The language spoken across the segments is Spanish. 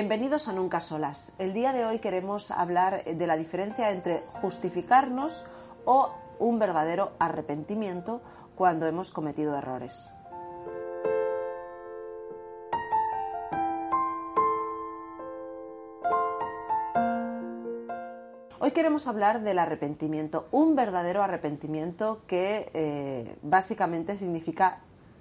Bienvenidos a Nunca Solas. El día de hoy queremos hablar de la diferencia entre justificarnos o un verdadero arrepentimiento cuando hemos cometido errores. Hoy queremos hablar del arrepentimiento, un verdadero arrepentimiento que eh, básicamente significa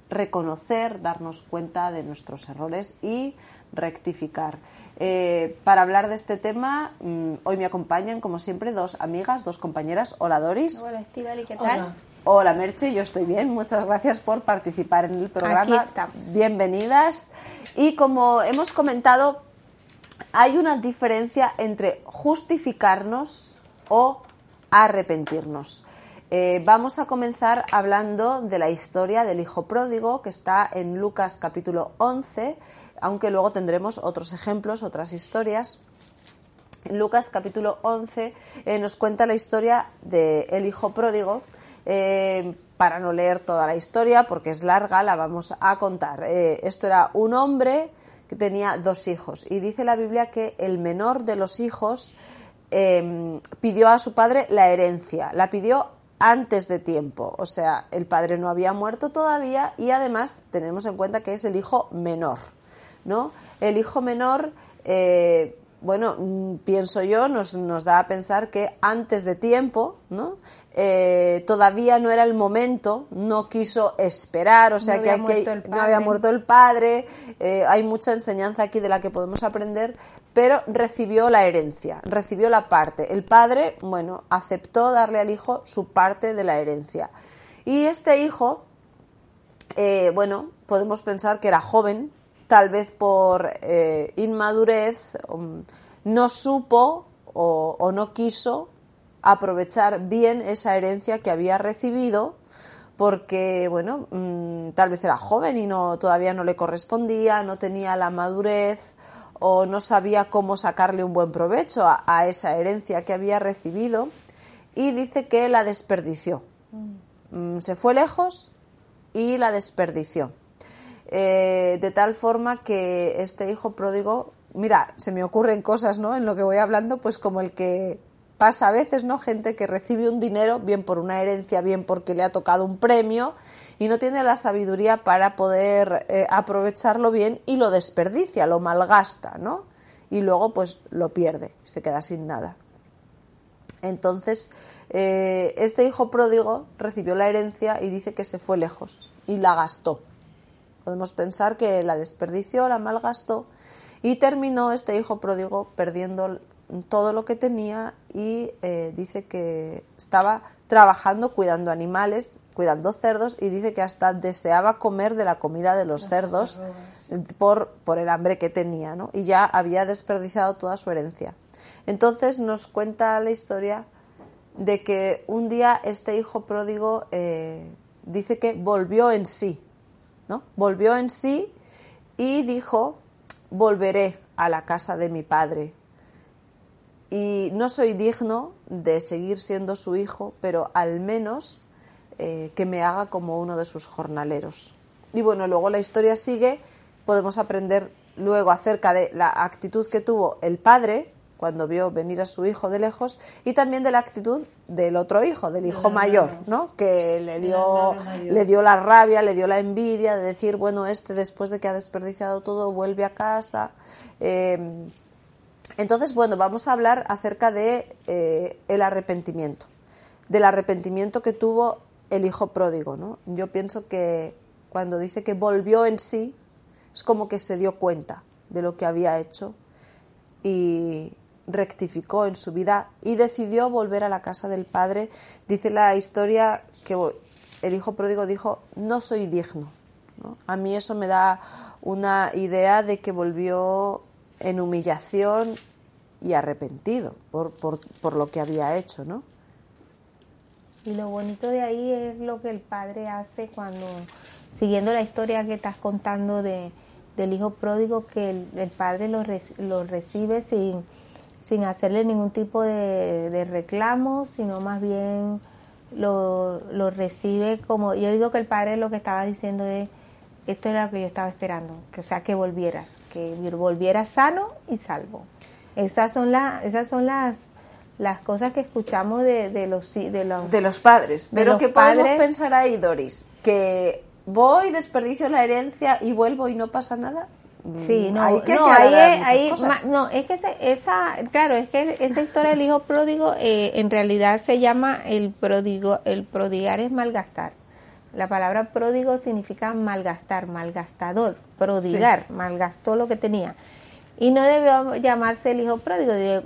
reconocer, darnos cuenta de nuestros errores y rectificar. Eh, para hablar de este tema, mm, hoy me acompañan, como siempre, dos amigas, dos compañeras. Hola Doris. Hola Estivali, ¿qué tal? Hola. Merche, yo estoy bien. Muchas gracias por participar en el programa. Aquí estamos. Bienvenidas. Y como hemos comentado, hay una diferencia entre justificarnos o arrepentirnos. Eh, vamos a comenzar hablando de la historia del hijo pródigo que está en Lucas capítulo 11, aunque luego tendremos otros ejemplos, otras historias. Lucas capítulo 11 eh, nos cuenta la historia del hijo pródigo. Eh, para no leer toda la historia, porque es larga, la vamos a contar. esto era un hombre que tenía dos hijos y dice la Biblia que el menor de los hijos pidió a su padre la herencia, la pidió antes de tiempo. O sea, el padre no había muerto todavía y además tenemos en cuenta que es el hijo menor, ¿no? El hijo menor, eh, bueno, mm, pienso yo, nos, nos, da a pensar que antes de tiempo, ¿no? Eh, todavía no era el momento, no quiso esperar, o sea no que, había aquí muerto el no había padre. muerto el padre, eh, hay mucha enseñanza aquí de la que podemos aprender, pero recibió la herencia, recibió la parte. El padre, bueno, aceptó darle al hijo su parte de la herencia. Y este hijo, eh, bueno, podemos pensar que era joven, tal vez por eh, inmadurez, um, no supo o, o no quiso aprovechar bien esa herencia que había recibido porque bueno mmm, tal vez era joven y no todavía no le correspondía no tenía la madurez o no sabía cómo sacarle un buen provecho a, a esa herencia que había recibido y dice que la desperdició. Mm, se fue lejos y la desperdició eh, de tal forma que este hijo pródigo mira se me ocurren cosas no en lo que voy hablando pues como el que pasa a veces, ¿no? Gente que recibe un dinero, bien por una herencia, bien porque le ha tocado un premio y no tiene la sabiduría para poder eh, aprovecharlo bien y lo desperdicia, lo malgasta, ¿no? Y luego pues lo pierde, se queda sin nada. Entonces, eh, este hijo pródigo recibió la herencia y dice que se fue lejos y la gastó. Podemos pensar que la desperdició, la malgastó y terminó este hijo pródigo perdiendo todo lo que tenía y eh, dice que estaba trabajando cuidando animales, cuidando cerdos y dice que hasta deseaba comer de la comida de los cerdos por, por el hambre que tenía, ¿no? Y ya había desperdiciado toda su herencia. Entonces nos cuenta la historia de que un día este hijo pródigo eh, dice que volvió en sí, ¿no? Volvió en sí y dijo, volveré a la casa de mi padre y no soy digno de seguir siendo su hijo, pero al menos eh, que me haga como uno de sus jornaleros. Y bueno, luego la historia sigue, podemos aprender luego acerca de la actitud que tuvo el padre cuando vio venir a su hijo de lejos y también de la actitud del otro hijo, del hijo mayor. ¿no? Que le dio, le dio la rabia, le dio la envidia de decir, bueno, este después de que ha desperdiciado todo vuelve a casa. Eh, entonces, bueno, vamos a hablar acerca de eh, el arrepentimiento, del arrepentimiento que tuvo el hijo pródigo, ¿no? Yo pienso que cuando dice que volvió en sí, es como que se dio cuenta de lo que había hecho y rectificó en su vida y decidió volver a la casa del padre. Dice la historia que el hijo pródigo dijo, no soy digno. A mí eso me da una idea de que volvió en humillación y arrepentido por, por, por lo que había hecho, ¿no? Y lo bonito de ahí es lo que el padre hace cuando, siguiendo la historia que estás contando de, del hijo pródigo, que el, padre lo, lo, recibe sin, sin hacerle ningún tipo de, de reclamo, sino más bien lo, lo recibe como, yo digo que el padre lo que estaba diciendo es, esto era lo que yo estaba esperando, que o sea, que volvieras, que volvieras sano y salvo. Esas son las, esas son las, las cosas que escuchamos de, de los de los de los padres. Pero que podemos pensar ahí, Doris, que voy, desperdicio la herencia y vuelvo y no pasa nada. Sí, no, hay que no, ahí, no, es que esa, claro, es que esa historia del hijo pródigo eh, en realidad se llama el pródigo, el prodigar es malgastar. La palabra pródigo significa malgastar, malgastador, prodigar, malgastó lo que tenía. Y no debió llamarse el hijo pródigo, debió,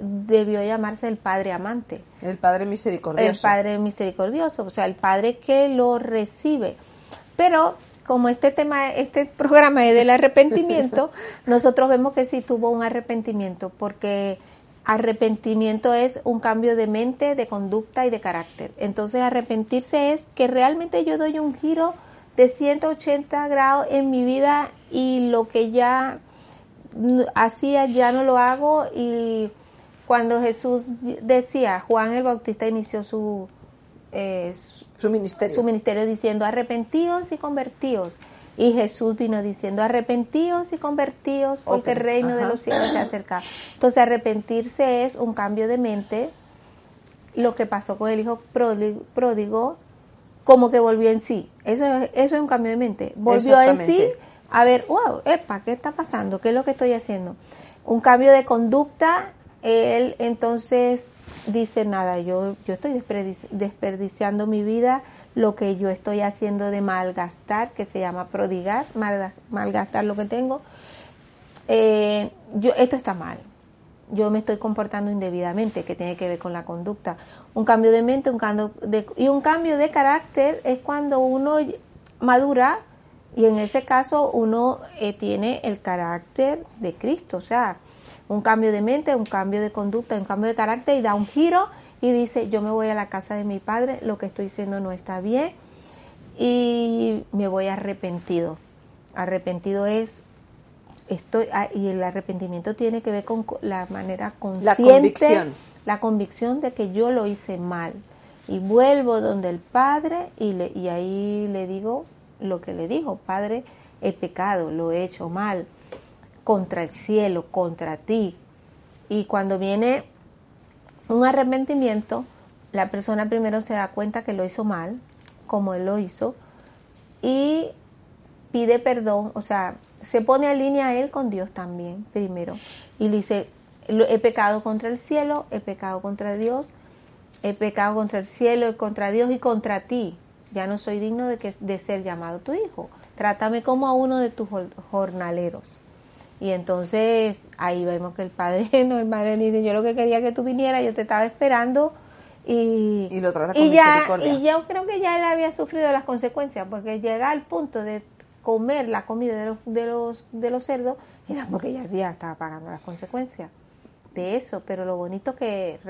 debió llamarse el padre amante. El padre misericordioso. El padre misericordioso, o sea, el padre que lo recibe. Pero como este tema, este programa es del arrepentimiento, nosotros vemos que sí tuvo un arrepentimiento, porque arrepentimiento es un cambio de mente, de conducta y de carácter. Entonces arrepentirse es que realmente yo doy un giro de 180 grados en mi vida y lo que ya hacía ya no lo hago y cuando Jesús decía, Juan el Bautista inició su, eh, su ministerio. Su ministerio diciendo arrepentíos y convertíos. Y Jesús vino diciendo arrepentíos y convertíos porque el reino de los cielos se acerca. Entonces arrepentirse es un cambio de mente. Lo que pasó con el hijo pródigo, como que volvió en sí. Eso, eso es un cambio de mente. Volvió en sí a ver, wow, epa, ¿qué está pasando? ¿Qué es lo que estoy haciendo? Un cambio de conducta. Él entonces dice, nada, yo, yo estoy desperdiciando mi vida, lo que yo estoy haciendo de malgastar, que se llama prodigar, malgastar lo que tengo, eh, yo, esto está mal. Yo me estoy comportando indebidamente, que tiene que ver con la conducta. Un cambio de mente un cambio de, y un cambio de carácter es cuando uno madura y en ese caso uno eh, tiene el carácter de Cristo, o sea, un cambio de mente, un cambio de conducta, un cambio de carácter y da un giro y dice, yo me voy a la casa de mi padre, lo que estoy haciendo no está bien y me voy arrepentido. Arrepentido es estoy ah, y el arrepentimiento tiene que ver con la manera consciente, la convicción, la convicción de que yo lo hice mal y vuelvo donde el padre y le, y ahí le digo lo que le dijo, Padre, he pecado, lo he hecho mal contra el cielo, contra ti. Y cuando viene un arrepentimiento, la persona primero se da cuenta que lo hizo mal, como él lo hizo, y pide perdón, o sea, se pone a línea él con Dios también, primero, y le dice, he pecado contra el cielo, he pecado contra Dios, he pecado contra el cielo y contra Dios y contra ti ya no soy digno de, que, de ser llamado tu hijo. Trátame como a uno de tus jornaleros. Y entonces ahí vemos que el padre, no, el padre dice, yo lo que quería que tú vinieras, yo te estaba esperando y, y lo trata con y misericordia. y yo creo que ya él había sufrido las consecuencias, porque llega al punto de comer la comida de los, de los, de los cerdos, era porque ya, ya estaba pagando las consecuencias de eso, pero lo bonito que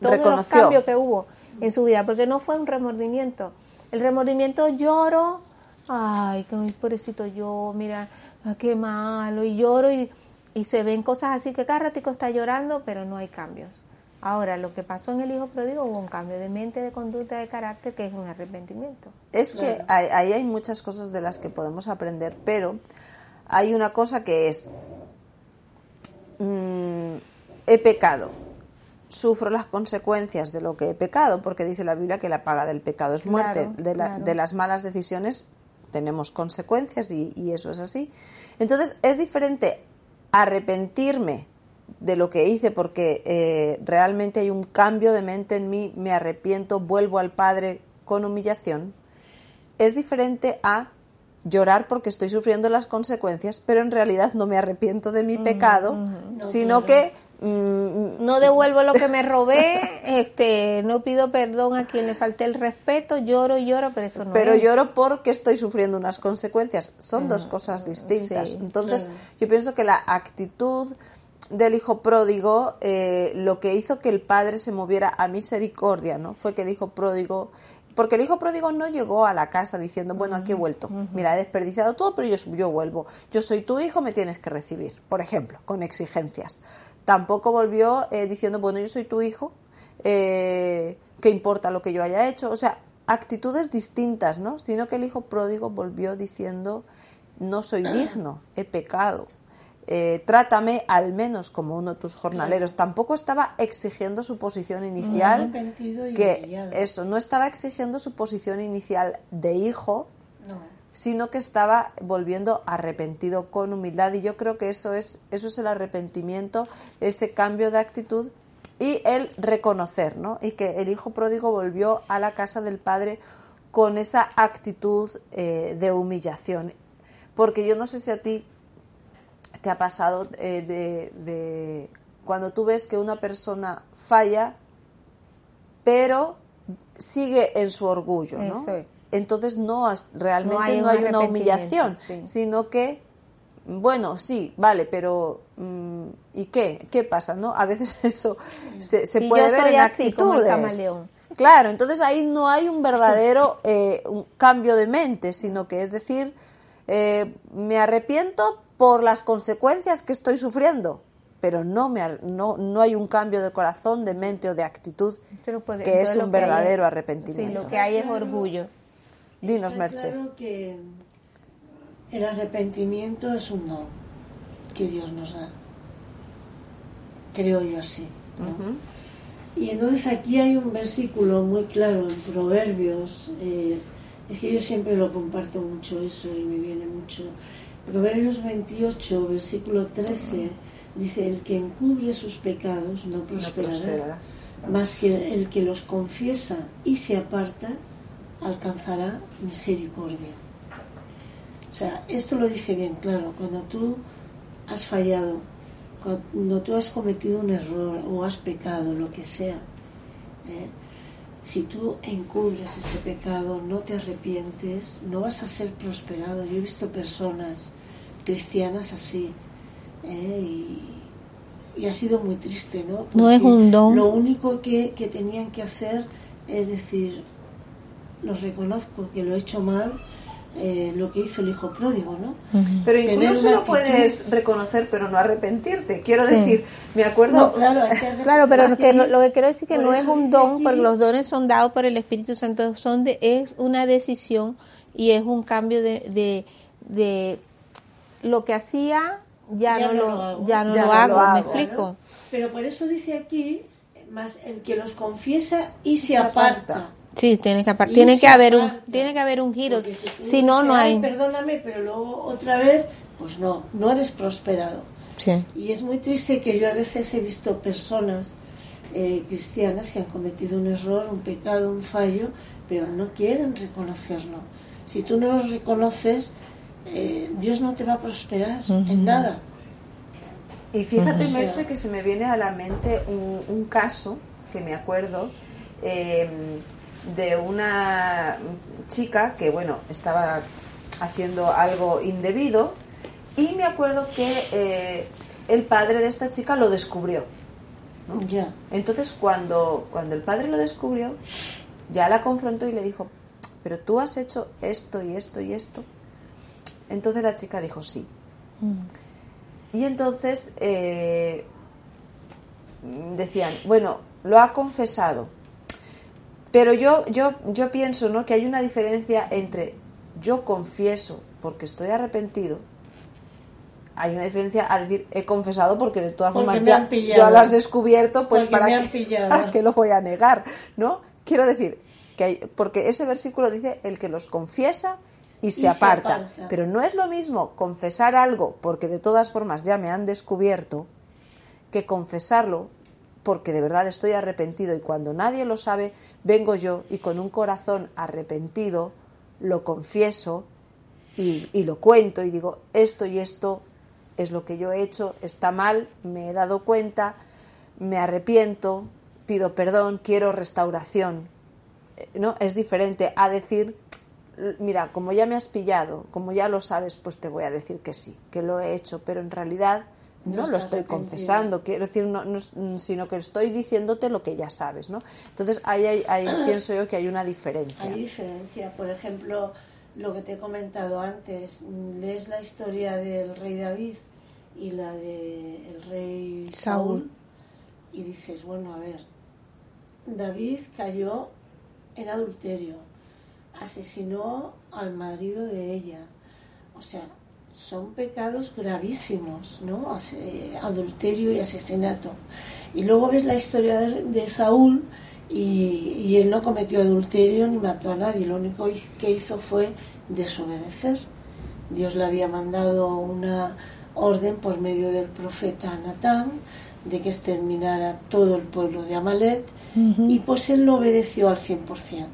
todos los cambios que hubo en su vida, porque no fue un remordimiento, el remordimiento lloro, ay, qué pobrecito yo, mira, ah, qué malo, y lloro y, y se ven cosas así que cada ratico está llorando, pero no hay cambios. Ahora, lo que pasó en el hijo pródigo hubo un cambio de mente, de conducta, de carácter, que es un arrepentimiento. Es que ahí hay muchas cosas de las que podemos aprender, pero hay una cosa que es, mm, he pecado, sufro las consecuencias de lo que he pecado, porque dice la Biblia que la paga del pecado es muerte. de, de, las malas decisiones tenemos consecuencias y, eso es así. Entonces es diferente arrepentirme de lo que hice porque eh, realmente hay un cambio de mente en mí, me arrepiento, vuelvo al Padre con humillación. Es diferente a llorar porque estoy sufriendo las consecuencias, pero en realidad no me arrepiento de mi pecado, sino que mm, no devuelvo lo que me robé, este, no pido perdón a quien le falté el respeto, lloro y lloro, pero eso no pero es. lloro porque estoy sufriendo unas consecuencias. Son dos cosas distintas. sí, Entonces, yo pienso que la actitud del hijo pródigo, eh, lo que hizo que el padre se moviera a misericordia, ¿no? Fue que el hijo pródigo, porque el hijo pródigo no llegó a la casa diciendo, bueno, aquí he vuelto, mira, he desperdiciado todo, pero yo, yo vuelvo, yo soy tu hijo, me tienes que recibir, por ejemplo, con exigencias. Tampoco volvió eh, diciendo, bueno, yo soy tu hijo, eh, ¿qué importa lo que yo haya hecho? O sea, actitudes distintas, ¿no? Sino que el hijo pródigo volvió diciendo, no soy digno, he pecado. Eh, trátame al menos como uno de tus jornaleros. Tampoco estaba exigiendo su posición inicial, que humillado. eso, no estaba exigiendo su posición inicial de hijo. Sino que estaba volviendo arrepentido con humildad y yo creo que eso es eso es el arrepentimiento, ese cambio de actitud y el reconocer, ¿no? Y que el hijo pródigo volvió a la casa del padre con esa actitud eh, de humillación, porque yo no sé si a ti te ha pasado eh, de, de cuando tú ves que una persona falla, pero sigue en su orgullo, ¿no? Es. Entonces no realmente No hay no un hay, una humillación, sí. sino que bueno, sí, vale, pero mm, ¿y qué? ¿Qué pasa, no? A veces eso se, se Y puede yo ver soy en así, como el actitudes. camaleón. Claro, entonces ahí no hay un verdadero eh, un cambio de mente, sino que es decir, eh, me arrepiento por las consecuencias que estoy sufriendo, pero no, me, no, no hay un cambio de corazón, de mente o de actitud Pero que es un que verdadero arrepentimiento. Sí, lo que hay es orgullo. Dinos, Está Merche. claro que el arrepentimiento es un don que Dios nos da. Creo yo así. ¿no? Y entonces aquí hay un versículo muy claro en Proverbios. eh, es que yo siempre lo comparto mucho eso y me viene mucho. Proverbios 28, versículo 13, dice, el que encubre sus pecados no prosperará, prosperará. más que el que los confiesa y se aparta alcanzará misericordia. O sea, esto lo dice bien claro, cuando tú has fallado, cuando tú has cometido un error o has pecado, lo que sea, ¿eh? si tú encubres ese pecado, no te arrepientes, no vas a ser prosperado. Yo he visto personas cristianas así, ¿eh? y, y ha sido muy triste, ¿no? No es un don. Lo único que, que tenían que hacer es decir, lo reconozco que lo he hecho mal, eh, lo que hizo el hijo pródigo, ¿no? Pero incluso lo actitud- puedes reconocer, pero no arrepentirte. Quiero Sí. decir, me acuerdo. No, claro, Claro, pero que lo, lo que quiero decir que por no es un don, aquí- porque los dones son dados por el Espíritu Santo, son de, es una decisión y es un cambio de, de, de lo que hacía ya, no, lo, hago. ya no Ya lo no hago, lo me explico. Pero por eso dice aquí, más el que los confiesa y se, Se aparta. aparta. Sí, tiene que tiene que haber un tiene que haber un giro, si no no dices, "Ay, hay. perdóname, pero luego otra vez, pues no, no eres prosperado. Sí. Y es muy triste que yo a veces he visto personas eh, cristianas que han cometido un error, un pecado, un fallo, pero no quieren reconocerlo. Si tú no lo reconoces, eh, Dios no te va a prosperar en nada. Y fíjate, Ujú. Merche, que se me viene a la mente un, un caso que me acuerdo eh, de una chica que, bueno, estaba haciendo algo indebido y me acuerdo que eh, el padre de esta chica lo descubrió. Ya. Entonces, cuando, cuando el padre lo descubrió, ya la confrontó y le dijo, pero tú has hecho esto y esto y esto. Entonces la chica dijo, sí. Y entonces eh, decían, bueno, lo ha confesado. Pero yo, yo, yo pienso ¿no? que hay una diferencia entre yo confieso porque estoy arrepentido. Hay una diferencia a decir he confesado porque de todas Porque formas me ya, han pillado. ya lo has descubierto, pues Porque para me han para qué lo voy a negar, ¿no? Quiero decir que hay, porque ese versículo dice el que los confiesa y se, aparta. Pero no es lo mismo confesar algo porque de todas formas ya me han descubierto que confesarlo porque de verdad estoy arrepentido y cuando nadie lo sabe vengo yo y con un corazón arrepentido lo confieso y, lo cuento y digo, esto y esto es lo que yo he hecho, está mal, me he dado cuenta, me arrepiento, pido perdón, quiero restauración. Eh, ¿No? Es diferente a decir, mira, como ya me has pillado, como ya lo sabes, pues te voy a decir que sí, que lo he hecho, pero en realidad no, lo estoy confesando, quiero decir, no, sino que estoy diciéndote lo que ya sabes, ¿no? Entonces ahí, hay, pienso yo que hay una diferencia. Hay diferencia, por ejemplo, lo que te he comentado antes, lees la historia del rey David y la del rey Saúl y dices, bueno, a ver, David cayó en adulterio, asesinó al marido de ella, o sea, son pecados gravísimos, ¿no? Adulterio y asesinato. Y luego ves la historia de, Saúl y, él no cometió adulterio ni mató a nadie, lo único que hizo fue desobedecer. Dios le había mandado una orden por medio del profeta Natán de que exterminara todo el pueblo de Amalet y pues él lo obedeció al 100%.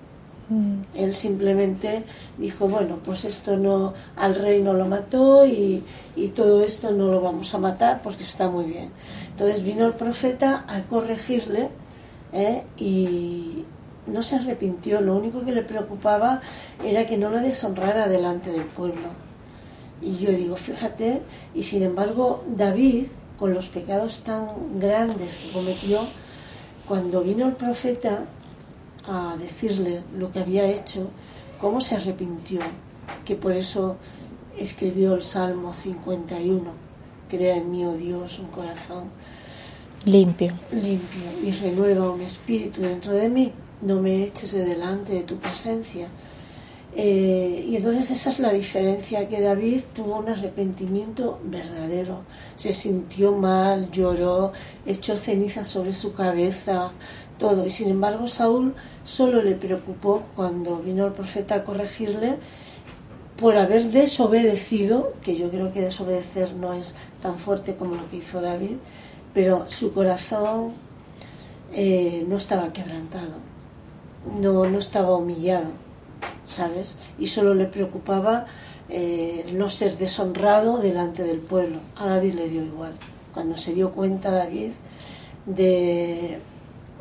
Mm. Él simplemente dijo, bueno, pues esto no, al rey no lo mató y, todo esto no lo vamos a matar porque está muy bien. Entonces vino el profeta a corregirle ¿eh? y no se arrepintió, lo único que le preocupaba era que no lo deshonrara delante del pueblo. Y yo digo, fíjate, y sin embargo David, con los pecados tan grandes que cometió, cuando vino el profeta, a decirle lo que había hecho, cómo se arrepintió, que por eso escribió el Salmo 51, crea en mí, oh Dios, un corazón limpio. limpio y renueva un espíritu dentro de mí, no me eches de delante de tu presencia. Eh, y entonces esa es la diferencia, que David tuvo un arrepentimiento verdadero, se sintió mal, lloró, echó ceniza sobre su cabeza, Y sin embargo Saúl solo le preocupó cuando vino el profeta a corregirle por haber desobedecido, que yo creo que desobedecer no es tan fuerte como lo que hizo David, pero su corazón eh, no estaba quebrantado, no, no estaba humillado, ¿sabes? Y solo le preocupaba eh, no ser deshonrado delante del pueblo. A David le dio igual. Cuando se dio cuenta David de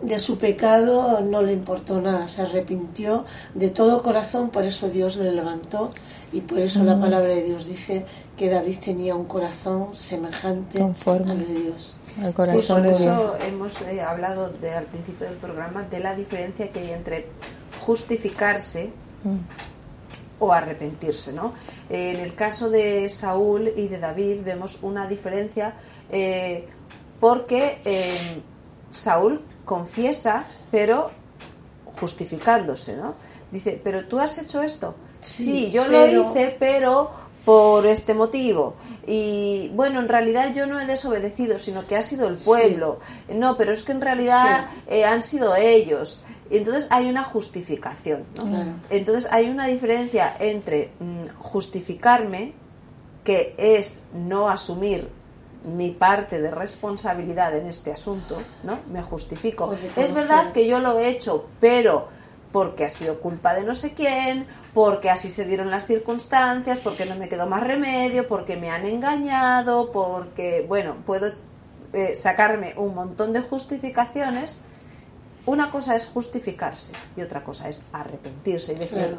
de su pecado no le importó nada, se arrepintió de todo corazón, por eso Dios le levantó y por eso la palabra de Dios dice que David tenía un corazón semejante al de Dios. Al corazón por eso hemos eh, hablado de, al principio del programa de la diferencia que hay entre justificarse mm. o arrepentirse, ¿no? en el caso de Saúl y de David vemos una diferencia eh, porque eh, Saúl confiesa, pero justificándose, ¿no? Dice, pero tú has hecho esto. Sí, yo lo hice, pero por este motivo. Y bueno, en realidad yo no he desobedecido, sino que ha sido el pueblo. No, pero es que en realidad eh, han sido ellos. Y entonces hay una justificación. ¿no? Entonces hay una diferencia entre mm, justificarme, que es no asumir mi parte de responsabilidad en este asunto, ¿no? Me justifico. Es verdad que yo lo he hecho, pero porque ha sido culpa de no sé quién, porque así se dieron las circunstancias, porque no me quedó más remedio, porque me han engañado, porque, bueno, puedo eh, sacarme un montón de justificaciones. Una cosa es justificarse y otra cosa es arrepentirse y decir,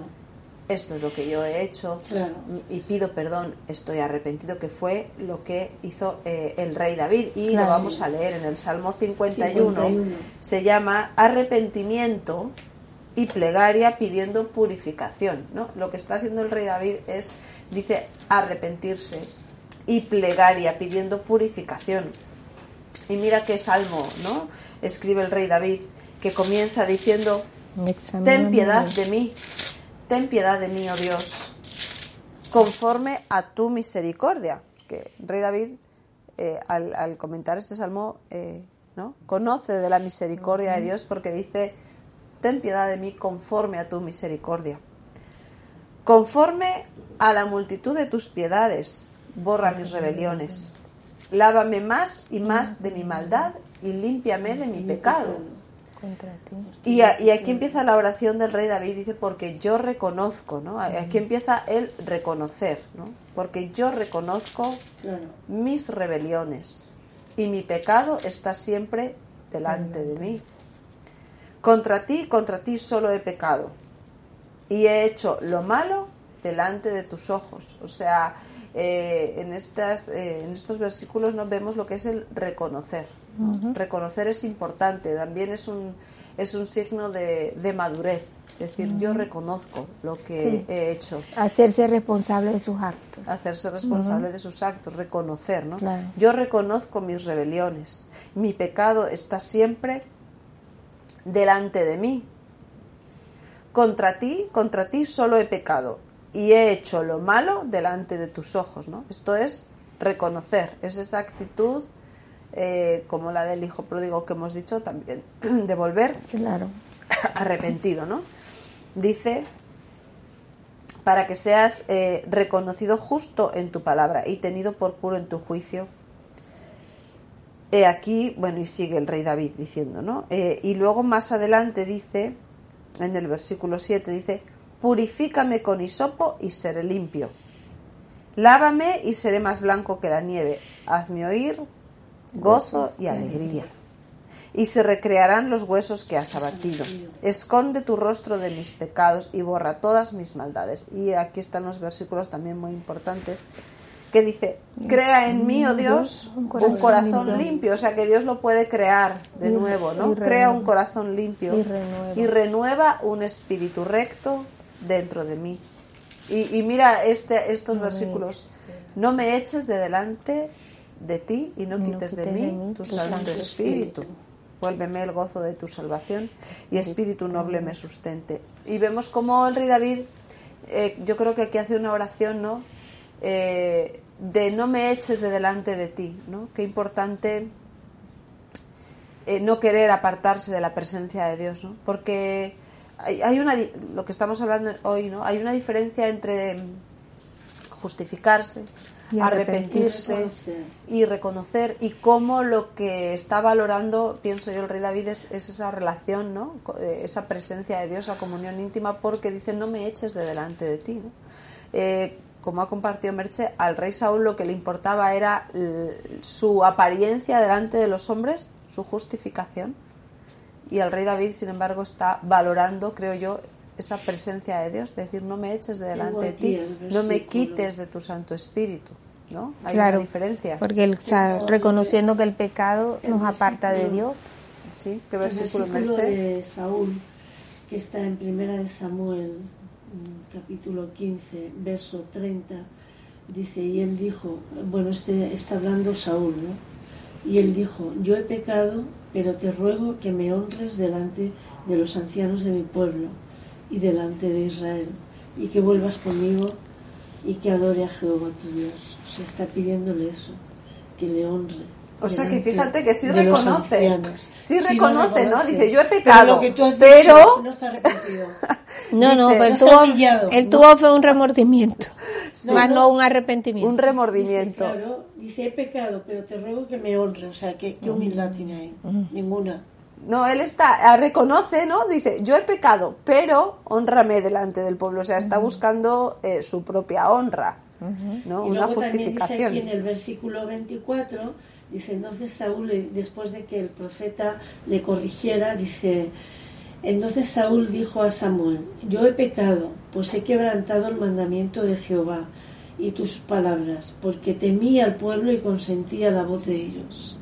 esto es lo que yo he hecho y pido perdón, estoy arrepentido, que fue lo que hizo eh, el rey David. Y lo vamos a leer en el Salmo 51. Se llama arrepentimiento y plegaria pidiendo purificación. ¿no? Lo que está haciendo el rey David es, dice, arrepentirse y plegaria pidiendo purificación. Y mira qué salmo, ¿no? Escribe el rey David, que comienza diciendo, ten piedad de mí ten piedad de mí, oh Dios, conforme a tu misericordia. Que Rey David, eh, al, comentar este salmo, eh, ¿no? conoce de la misericordia de Dios porque dice, ten piedad de mí conforme a tu misericordia. Conforme a la multitud de tus piedades, borra mis rebeliones. Lávame más y más de mi maldad y límpiame de mi pecado. Contra ti. Y, a- y aquí empieza la oración del rey David, dice, porque yo reconozco, ¿no? Aquí empieza el reconocer, ¿no? Porque yo reconozco Claro. mis rebeliones y mi pecado está siempre delante de mí. Contra ti, contra ti solo he pecado y he hecho lo malo delante de tus ojos. O sea, eh, en, estas, eh, en estos versículos no vemos lo que es el reconocer. ¿no? Reconocer es importante, también es un, es un signo de, de madurez. Es decir, yo reconozco lo que Sí. he hecho Hacerse responsable de sus actos. hacerse responsable de sus actos, reconocer, ¿no? Claro. Yo reconozco mis rebeliones, mi pecado está siempre delante de mí. Contra ti, contra ti solo he pecado y he hecho lo malo delante de tus ojos, ¿no? Esto es reconocer, es esa actitud eh, como la del hijo pródigo que hemos dicho también, de volver Claro. arrepentido, ¿no? Dice, para que seas eh, reconocido justo en tu palabra y tenido por puro en tu juicio. He aquí, bueno, y sigue el rey David diciendo, ¿no? Eh, y luego más adelante dice, en el versículo 7, dice, purifícame con hisopo y seré limpio. Lávame y seré más blanco que la nieve. Hazme oír gozo y alegría y se recrearán los huesos que has abatido. Esconde tu rostro de mis pecados y borra todas mis maldades. Y aquí están los versículos también muy importantes que dice, crea en mí, oh Dios, un corazón, limpio. O sea que Dios lo puede crear de nuevo, ¿no? Crea un corazón limpio Y renueva. y renueva un espíritu recto dentro de mí. Y, y mira este, estos versículos. No me eches de delante de ti y no, No quites, de, mí de mí tu santo Santo espíritu. Vuélveme el gozo de tu salvación y espíritu noble me sustente. Y vemos como el rey David, eh, yo creo que aquí hace una oración, ¿no? Eh, de no me eches de delante de ti, ¿no? Qué importante eh, no querer apartarse de la presencia de Dios, ¿no? Porque hay, hay una, lo que estamos hablando hoy, ¿no? Hay una diferencia entre mm, justificarse, Y arrepentirse y reconocer y cómo lo que está valorando, pienso yo, el rey David es, es esa relación, ¿no? Eh, Esa presencia de Dios, esa comunión íntima, porque dice no me eches de delante de ti, ¿no? Eh, como ha compartido Merche, al rey Saúl lo que le importaba era su apariencia delante de los hombres, su justificación, y el rey David, sin embargo, está valorando, creo yo, esa presencia de Dios, decir, no me eches de delante de ti, el no me versículo. quites de tu Santo Espíritu, ¿no? Hay claro. una diferencia. Porque él está reconociendo que el pecado El nos aparta de versículo- Dios. Sí, ¿qué El versículo, versículo Merche? de Saúl, que está en Primera de Samuel, mm, capítulo 15, verso 30, dice, y él dijo, bueno, este está hablando Saúl, ¿no? Y él dijo, yo he pecado, pero te ruego que me honres delante de los ancianos de mi pueblo y delante de Israel, y que vuelvas conmigo y que adore a Jehová tu Dios. O sea, está pidiéndole eso, que le honre. O sea que fíjate que sí reconoce, sí reconoce, ¿no? reconoce. Dice, yo he Pero pecado, lo que tú has pero- dicho, no está arrepentido. No, no, Dice, pero él no está tuvo, él tuvo fue un remordimiento, No, más no. no un arrepentimiento. un remordimiento. Dice, claro, dice, he pecado, pero te ruego que me honre. O sea, ¿qué, qué humildad tiene ahí? Ninguna. No, él está, ah, reconoce, ¿no? Dice, yo he pecado, pero honrame delante del pueblo. O sea, está buscando eh, su propia honra, ¿no? Y Una también dice justificación. aquí en el versículo 24, dice, entonces Saúl, eh, después de que el profeta le corrigiera, dice, entonces Saúl dijo a Samuel, yo he pecado, pues he quebrantado el mandamiento de Jehová y tus palabras, porque temí al pueblo y consentí a la voz de ellos.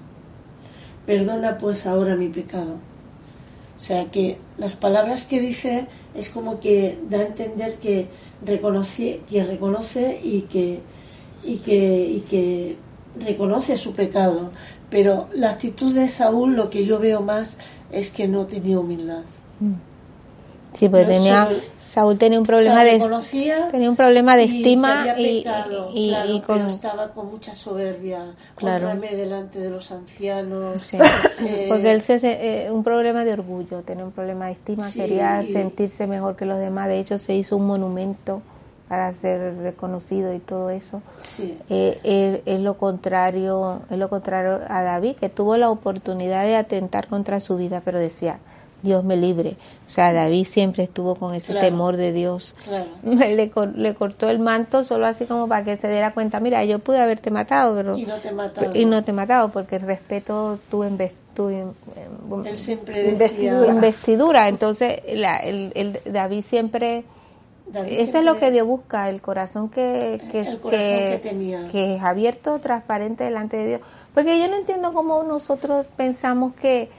Perdona pues ahora mi pecado. O sea que las palabras que dice es como que da a entender que reconoce, reconoce y que, y que reconoce su pecado. Pero la actitud de Saúl, lo que yo veo más es que no tenía humildad. Sí, pues No tenía, solo- Saúl tenía un problema de tenía un problema de y estima y, pecado, y- claro, y con pero estaba con mucha soberbia. Claro. Delante de los ancianos. Sí, Eh, porque él se, eh, un problema de orgullo, tenía un problema de estima, Sí, quería sentirse mejor que los demás. De hecho, se hizo un monumento para ser reconocido y todo eso. sí. Eh, es lo contrario, es lo contrario a David, que tuvo la oportunidad de atentar contra su vida, pero decía, Dios me libre. O sea, David siempre estuvo con ese Claro. temor de Dios. Claro. Le, le cortó el manto solo así como para que se diera cuenta, mira, yo pude haberte matado, pero... Y no te he matado. Y no te he matado porque respeto tu, tu in- em, Él siempre Investidura. investidura. Entonces, la- el, el David siempre... David Eso es lo que Dios busca, el corazón que, que, El es- corazón que, que tenía. que es abierto, transparente delante de Dios. Porque yo no entiendo cómo nosotros pensamos que,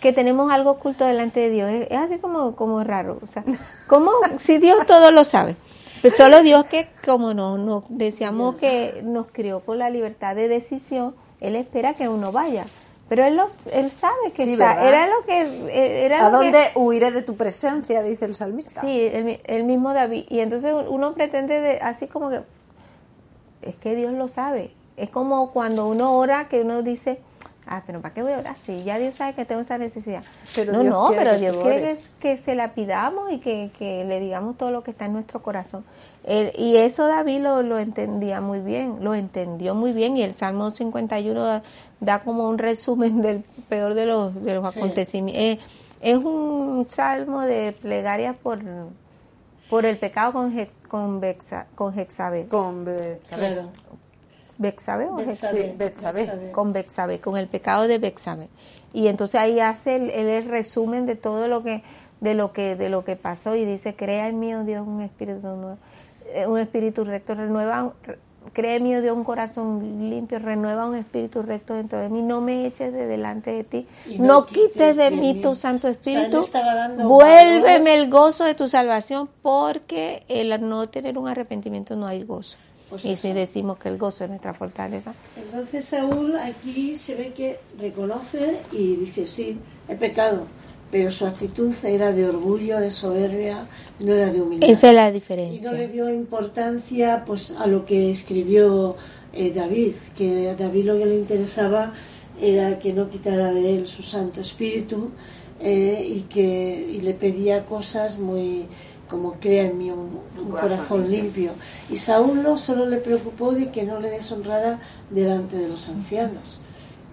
que tenemos algo oculto delante de Dios. Es, es así como, como raro. O sea, ¿cómo, si Dios todo lo sabe? Pues solo Dios que, como nos, nos decíamos que nos crió con la libertad de decisión, Él espera que uno vaya. Pero Él, lo, él sabe que Sí, está. ¿verdad? Era lo que... eh, Era ¿A lo que- dónde huiré de tu presencia? Dice el salmista. Sí, el, mi- el mismo David. Y entonces uno pretende de- así como que, es que Dios lo sabe. Es como cuando uno ora que uno dice, ah, pero ¿para qué voy a orar? Sí, ya Dios sabe que tengo esa necesidad. Pero no, Dios no, pero que Dios quiere que, se la pidamos y que, que le digamos todo lo que está en nuestro corazón. Y eso David lo, lo entendía muy bien, lo entendió muy bien y el Salmo 51 da, como un resumen del peor de los, de los Sí. acontecimientos. Eh, es un salmo de plegaria por, por el pecado con, Je- con, Bexa- con Jexabel. Con. ¿Bexabe o. Betsabé. Con Bexabe, con el pecado de Bexabe. Y entonces ahí hace el, el- el resumen de todo lo que de lo que de lo que pasó y dice, crea en mí, oh Dios, un espíritu nuevo, eh, un espíritu recto, renueva oh Dios, un corazón limpio, renueva un espíritu recto dentro de mí, no me eches de delante de ti, Y no, no quites de de mí mí. tu Santo O sea, Espíritu, estaba dando vuélveme valor. el gozo de tu salvación, porque el no tener un arrepentimiento no hay gozo. Pues y si eso. decimos que el gozo es nuestra fortaleza, Entonces Saúl aquí se ve que reconoce y dice, sí, he pecado, pero su actitud era de orgullo, de soberbia, no era de humildad. esa es la y diferencia. no le dio importancia pues a lo que escribió eh, David, que a David lo que le interesaba era que no quitara de él su Santo Espíritu eh, y que y le pedía cosas muy como crea en mí un, un corazón limpio. Y Saúl no solo le preocupó de que no le deshonrara delante de los ancianos.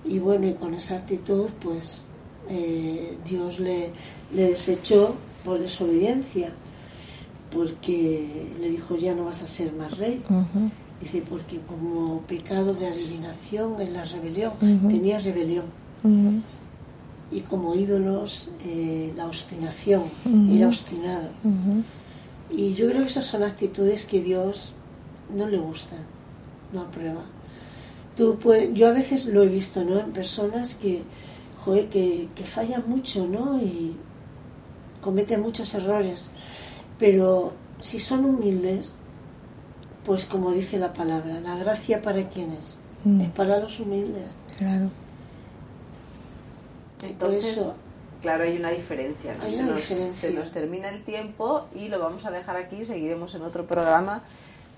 Y bueno, y con esa actitud, pues eh, Dios le, le desechó por desobediencia porque le dijo ya no vas a ser más rey. Dice, porque como pecado de adivinación en la rebelión, tenía rebelión. Y como ídolos, eh, la obstinación, era obstinado. Y yo creo que esas son actitudes que Dios no le gustan, no aprueba. Tú puedes- yo a veces lo he visto, ¿no? En personas que, joder, que, que fallan mucho, ¿no? Y cometen muchos errores. Pero si son humildes, pues como dice la palabra, la gracia para quienes Mm. es para los humildes. Claro. Entonces, eso- claro, hay una diferencia. ¿no? Hay se, una nos, diferencia. se nos termina el tiempo y lo vamos a dejar aquí, seguiremos en otro programa.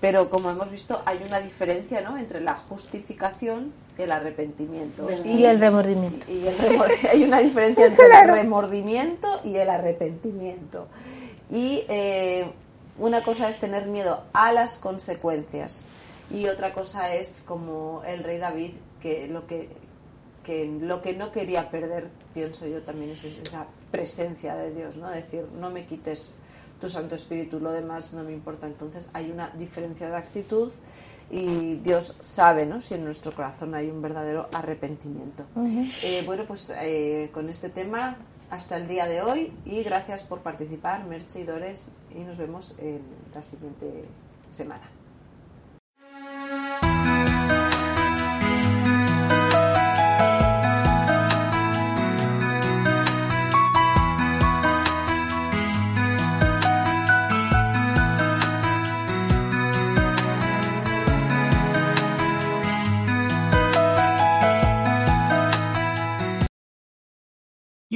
Pero como hemos visto, hay una diferencia ¿no? entre la justificación y el arrepentimiento. ¿Verdad? Y el remordimiento. y el remor- hay una diferencia entre el remordimiento y el arrepentimiento. Y eh, una cosa es tener miedo a las consecuencias y otra cosa es como el rey David que lo que, que lo que no quería perder, pienso yo también es esa presencia de Dios, ¿no? Decir, no me quites tu Santo Espíritu, lo demás no me importa. Entonces hay una diferencia de actitud y Dios sabe ¿no? si en nuestro corazón hay un verdadero arrepentimiento. Eh, bueno, pues eh, con este tema hasta el día de hoy y gracias por participar, Merche y Dores, y nos vemos en la siguiente semana.